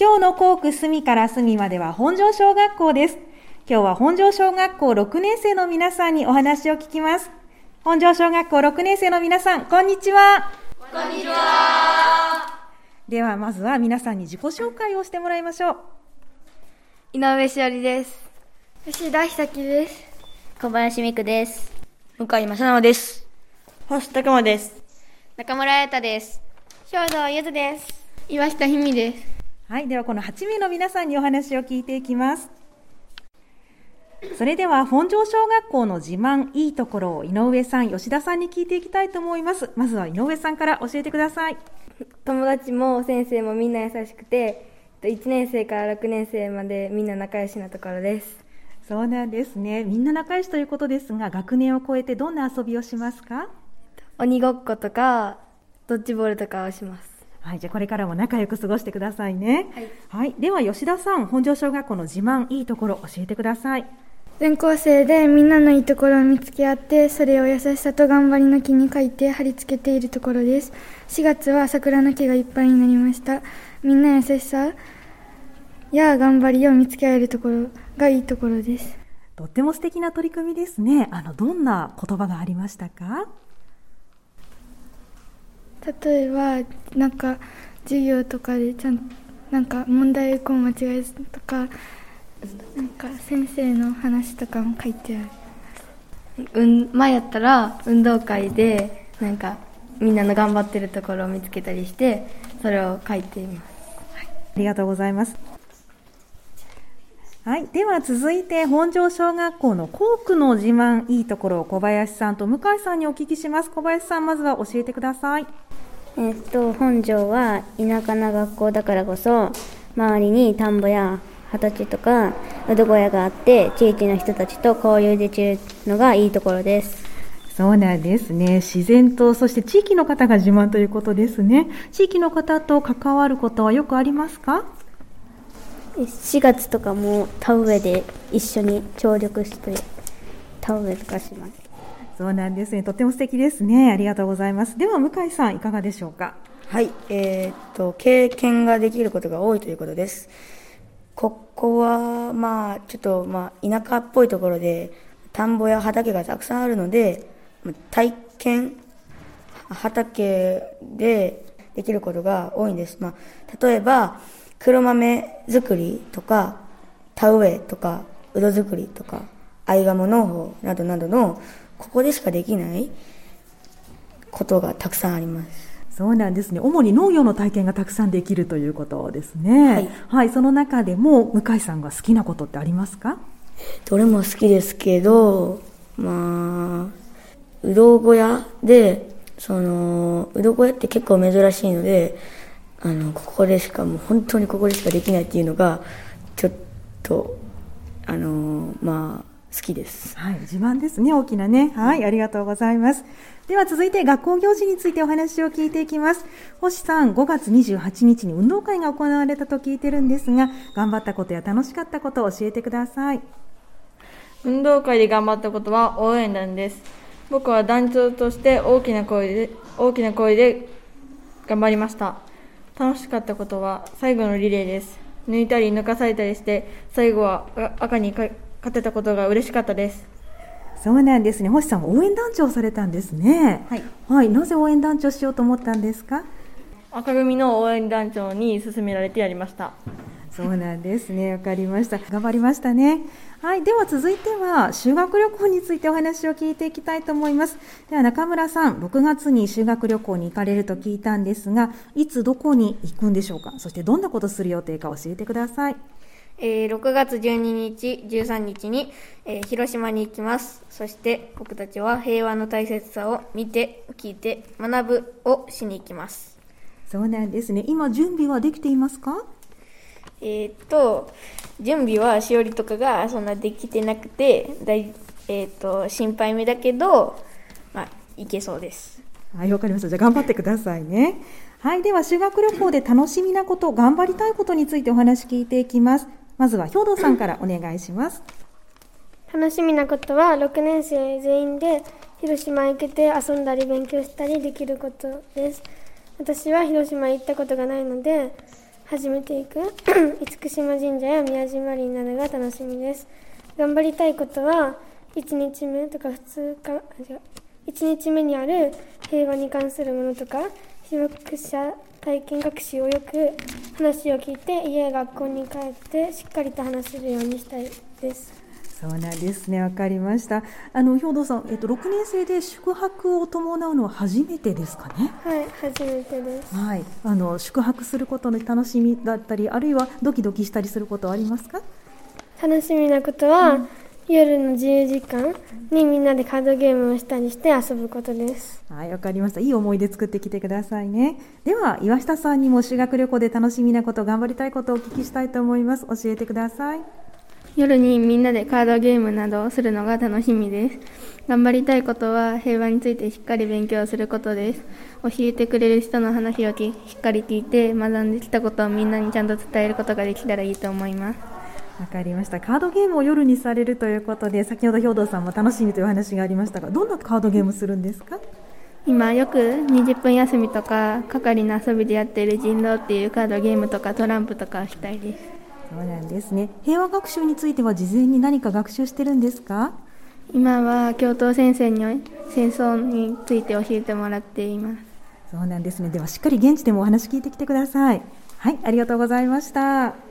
今日の校区隅から隅までは本庄小学校です。今日は本庄小学校6年生の皆さんにお話を聞きます。本庄小学校6年生の皆さん、こんにちは。こんにちは。では、まずは皆さんに自己紹介をしてもらいましょう。井上しおりです。吉田久樹です。小林美久です。向井正直です。星拓馬です。中村彩太です。兵藤ゆずです。岩下ひみです。はい、ではこの8名の皆さんにお話を聞いていきます。それでは本庄小学校の自慢いいところを井上さん、吉田さんに聞いていきたいと思います。まずは井上さんから教えてください。友達も先生もみんな優しくて、1年生から6年生までみんな仲良しなところです。そうなんですね。みんな仲良しということですが、学年を超えてどんな遊びをしますか？鬼ごっことか、ドッジボールとかをします。はい、じゃあこれからも仲良く過ごしてくださいね。はい、はい、では吉田さん、本庄小学校の自慢いいところ教えてください。全校生でみんなのいいところを見つけ合って、それを優しさと頑張りの木に書いて貼り付けているところです。4月は桜の木がいっぱいになりました。みんな優しさや頑張りを見つけ合えるところがいいところです。とっても素敵な取り組みですね。あの、どんな言葉がありましたか？例えばなんか授業とかでちゃんなんか問題こう間違えずとかなんか先生の話とかも書いてあるうん、前やったら運動会でなんかみんなの頑張ってるところを見つけたりしてそれを書いています、はい、ありがとうございますはい。では続いて、本庄小学校の校区の自慢いいところを小林さんと向井さんにお聞きします。小林さん、まずは教えてください。えっと、本庄は田舎な学校だからこそ、周りに田んぼや畑とか、うど小屋があって、地域の人たちと交流できるのがいいところです。そうなんですね。自然と、そして地域の方が自慢ということですね。地域の方と関わることはよくありますか？4月とかも田植えで一緒に協力して田植えとかしますそうなんですね。とても素敵ですね。ありがとうございます。では向井さんいかがでしょうか？はい。えー、っと経験ができることが多いということです。ここはまあちょっとまあ田舎っぽいところで田んぼや畑がたくさんあるので体験畑でできることが多いんです、まあ、例えば黒豆作りとか、田植えとか、うど作りとか、合鴨農法などなどの、ここでしかできないことがたくさんあります。そうなんですね。主に農業の体験がたくさんできるということですね。はい。はい、その中でも、向井さんが好きなことってありますか？どれも好きですけど、まあ、うど小屋で、その、うど小屋って結構珍しいので、あのここでしかもう本当にここでしかできないっていうのがちょっとあのまあ好きです。はい、自慢ですね、大きなね。はい、ありがとうございます。では続いて学校行事についてお話を聞いていきます。星さん、5月28日に運動会が行われたと聞いてるんですが、頑張ったことや楽しかったことを教えてください。運動会で頑張ったことは応援団です。僕は団長として大きな声で、大きな声で頑張りました。楽しかったことは最後のリレーです。抜いたり抜かされたりして、最後は赤に勝てたことが嬉しかったです。そうなんですね。星さん応援団長されたんですね。はい。はい。なぜ応援団長しようと思ったんですか？赤組の応援団長に勧められてやりました。そうなんですね。わかりました。頑張りましたね。はい。では続いては、修学旅行についてお話を聞いていきたいと思います。では中村さん、6月に修学旅行に行かれると聞いたんですが、いつどこに行くんでしょうか？そしてどんなことする予定か教えてください。えー、6月12日、13日に、えー、広島に行きます。そして僕たちは平和の大切さを見て、聞いて、学ぶをしに行きます。そうなんですね。今準備はできていますか？えー、っと、準備はしおりとかがそんなできてなくて、だいえー、っと、心配目だけど、まあ、いけそうです。はい、わかりました。じゃあ頑張ってくださいね。はい、では修学旅行で楽しみなこと、頑張りたいことについてお話聞いていきます。まずは兵藤さんからお願いします。楽しみなことは6年生全員で広島へ行けて遊んだり勉強したりできることです。私は広島へ行ったことがないので、始めていく 厳島神社や宮島林などが楽しみです頑張りたいことは1日目とか2日あ違う1日目にある平和に関するものとか被爆者体験学習をよく話を聞いて家や学校に帰ってしっかりと話せるようにしたいですそうなんですね、わかりました。あの兵藤さん、えっと6年生で宿泊を伴うのは初めてですかね？はい、初めてです。はい、あの宿泊することの楽しみだったり、あるいはドキドキしたりすることはありますか？楽しみなことは、うん、夜の自由時間にみんなでカードゲームをしたりして遊ぶことです。はい、わかりました。いい思い出作ってきてくださいね。では岩下さんにも修学旅行で楽しみなこと、頑張りたいことをお聞きしたいと思います。教えてください。夜にみんなでカードゲームなどをするのが楽しみです。頑張りたいことは平和についてしっかり勉強することです。教えてくれる人の話をしっかり聞いて学んできたことをみんなにちゃんと伝えることができたらいいと思います。わかりました。カードゲームを夜にされるということで、先ほど兵藤さんも楽しみという話がありましたが、どんなカードゲームするんですか？今よく20分休みとか係の遊びでやっている人狼っていうカードゲームとかトランプとかしたいです。そうなんですね。平和学習については事前に何か学習してるんですか？今は教頭先生に戦争について教えてもらっています。そうなんですね。ではしっかり現地でもお話聞いてきてください。はい、ありがとうございました。